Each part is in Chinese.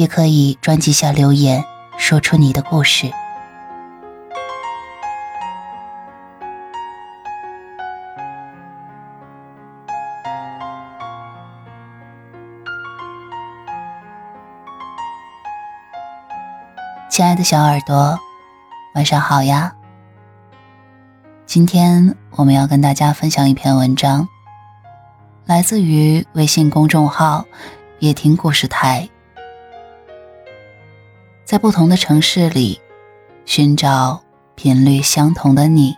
也可以专辑下留言，说出你的故事。亲爱的小耳朵，晚上好呀！今天我们要跟大家分享一篇文章，来自于微信公众号“夜听故事台”。在不同的城市里，寻找频率相同的你。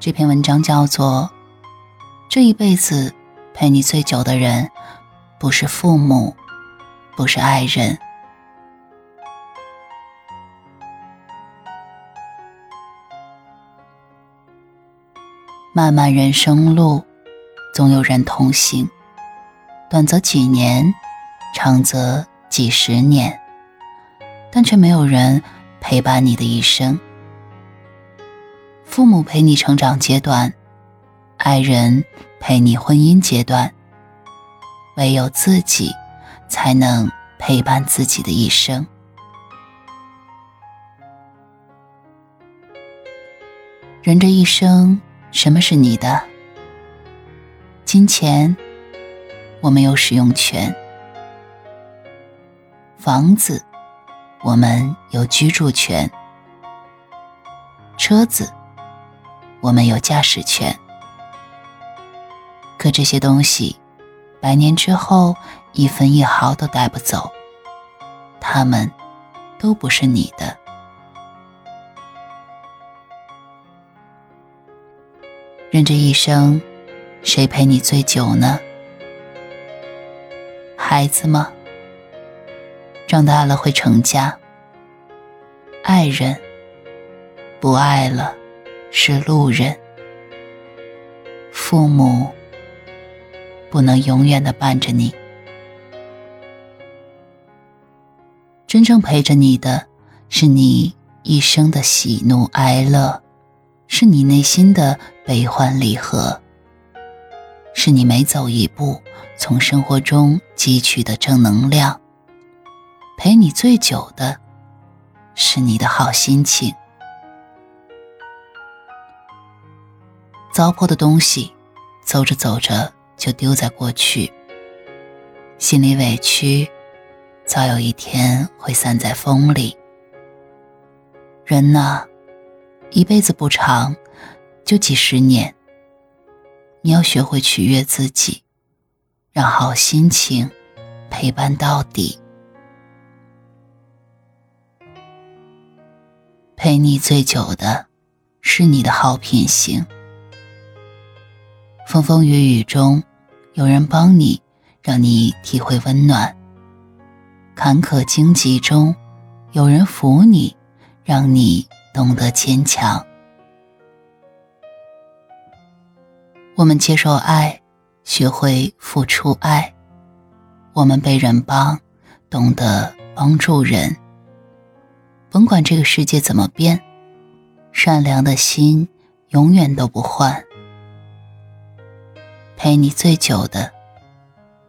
这篇文章叫做《这一辈子陪你最久的人，不是父母，不是爱人。漫漫人生路，总有人同行。短则几年，长则几十年，但却没有人陪伴你的一生。父母陪你成长阶段，爱人陪你婚姻阶段，唯有自己才能陪伴自己的一生。人这一生，什么是你的？金钱。我们有使用权，房子，我们有居住权；车子，我们有驾驶权。可这些东西，百年之后一分一毫都带不走，他们都不是你的。人这一生，谁陪你最久呢？孩子吗？长大了会成家。爱人不爱了，是路人。父母不能永远的伴着你。真正陪着你的，是你一生的喜怒哀乐，是你内心的悲欢离合。是你每走一步，从生活中汲取的正能量。陪你最久的，是你的好心情。糟粕的东西，走着走着就丢在过去。心里委屈，早有一天会散在风里。人呐，一辈子不长，就几十年。你要学会取悦自己，让好心情陪伴到底。陪你最久的，是你的好品行。风风雨雨中，有人帮你，让你体会温暖；坎坷荆棘中，有人扶你，让你懂得坚强。我们接受爱，学会付出爱；我们被人帮，懂得帮助人。甭管这个世界怎么变，善良的心永远都不换。陪你最久的，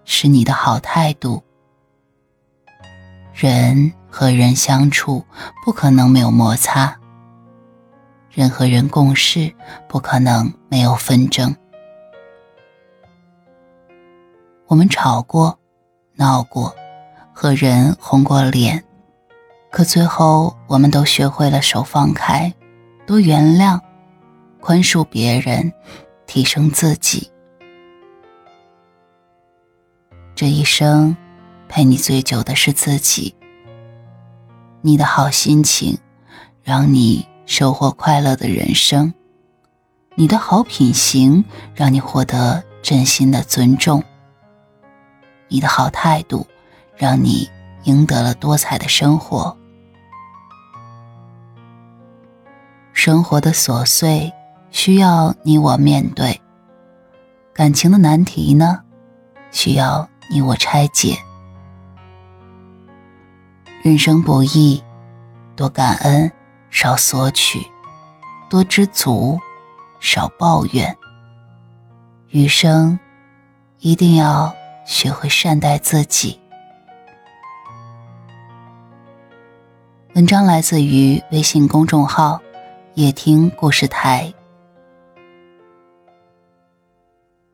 是你的好态度。人和人相处，不可能没有摩擦；人和人共事，不可能没有纷争。我们吵过，闹过，和人红过脸，可最后我们都学会了手放开，多原谅，宽恕别人，提升自己。这一生，陪你最久的是自己。你的好心情，让你收获快乐的人生；你的好品行，让你获得真心的尊重。你的好态度，让你赢得了多彩的生活。生活的琐碎需要你我面对，感情的难题呢，需要你我拆解。人生不易，多感恩，少索取；多知足，少抱怨。余生一定要。学会善待自己。文章来自于微信公众号“夜听故事台”。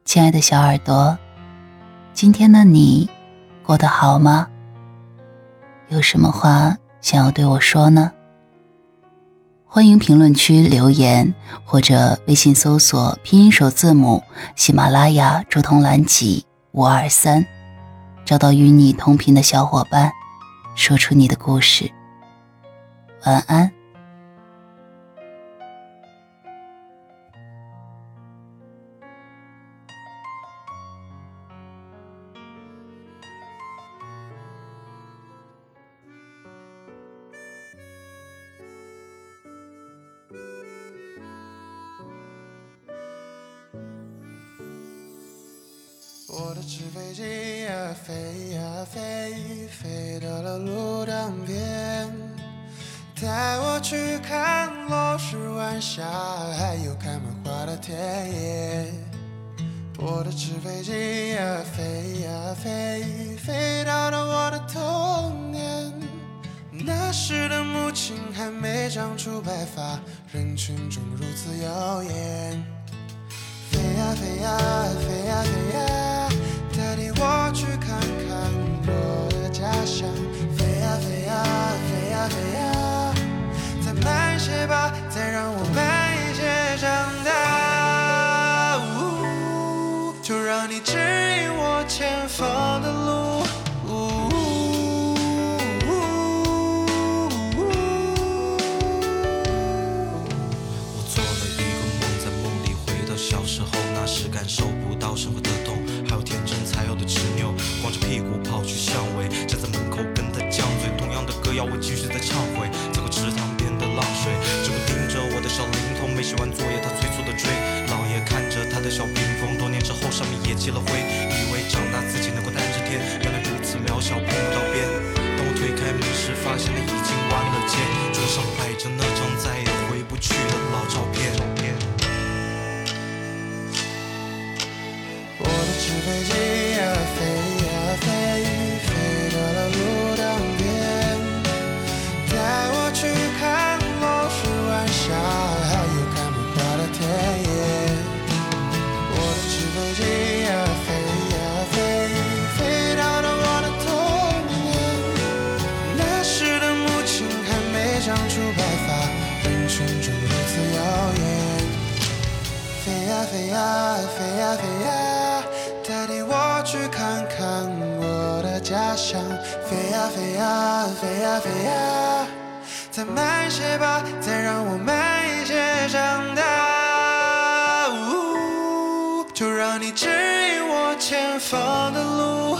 亲爱的小耳朵，今天的你过得好吗？有什么话想要对我说呢？欢迎评论区留言，或者微信搜索拼音首字母喜马拉雅竹筒蓝集。五二三，找到与你同频的小伙伴，说出你的故事。晚安。我的纸飞机呀飞呀飞，飞到了路当边，带我去看落日晚霞，还有开满花的田野。我的纸飞机呀飞呀飞，飞到了我的童年，那时的母亲还没长出白发，人群中如此耀眼。飞呀飞呀飞呀飞呀。带你我去看看我的家乡，飞呀飞呀飞呀飞呀，再慢些吧，再让我慢一些长大。就让你指引我前方是，感受不到生活的飞呀，再慢些吧，再让我慢一些长大呜。就让你指引我前方的路。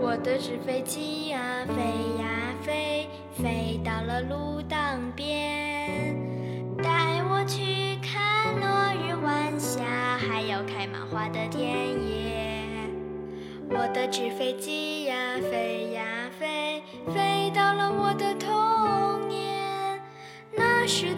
我的纸飞机呀，飞呀。飞飞到了路当边，带我去看落日晚霞，还有开的田野。我的纸飞机呀，飞呀飞，飞到了我的童年。那时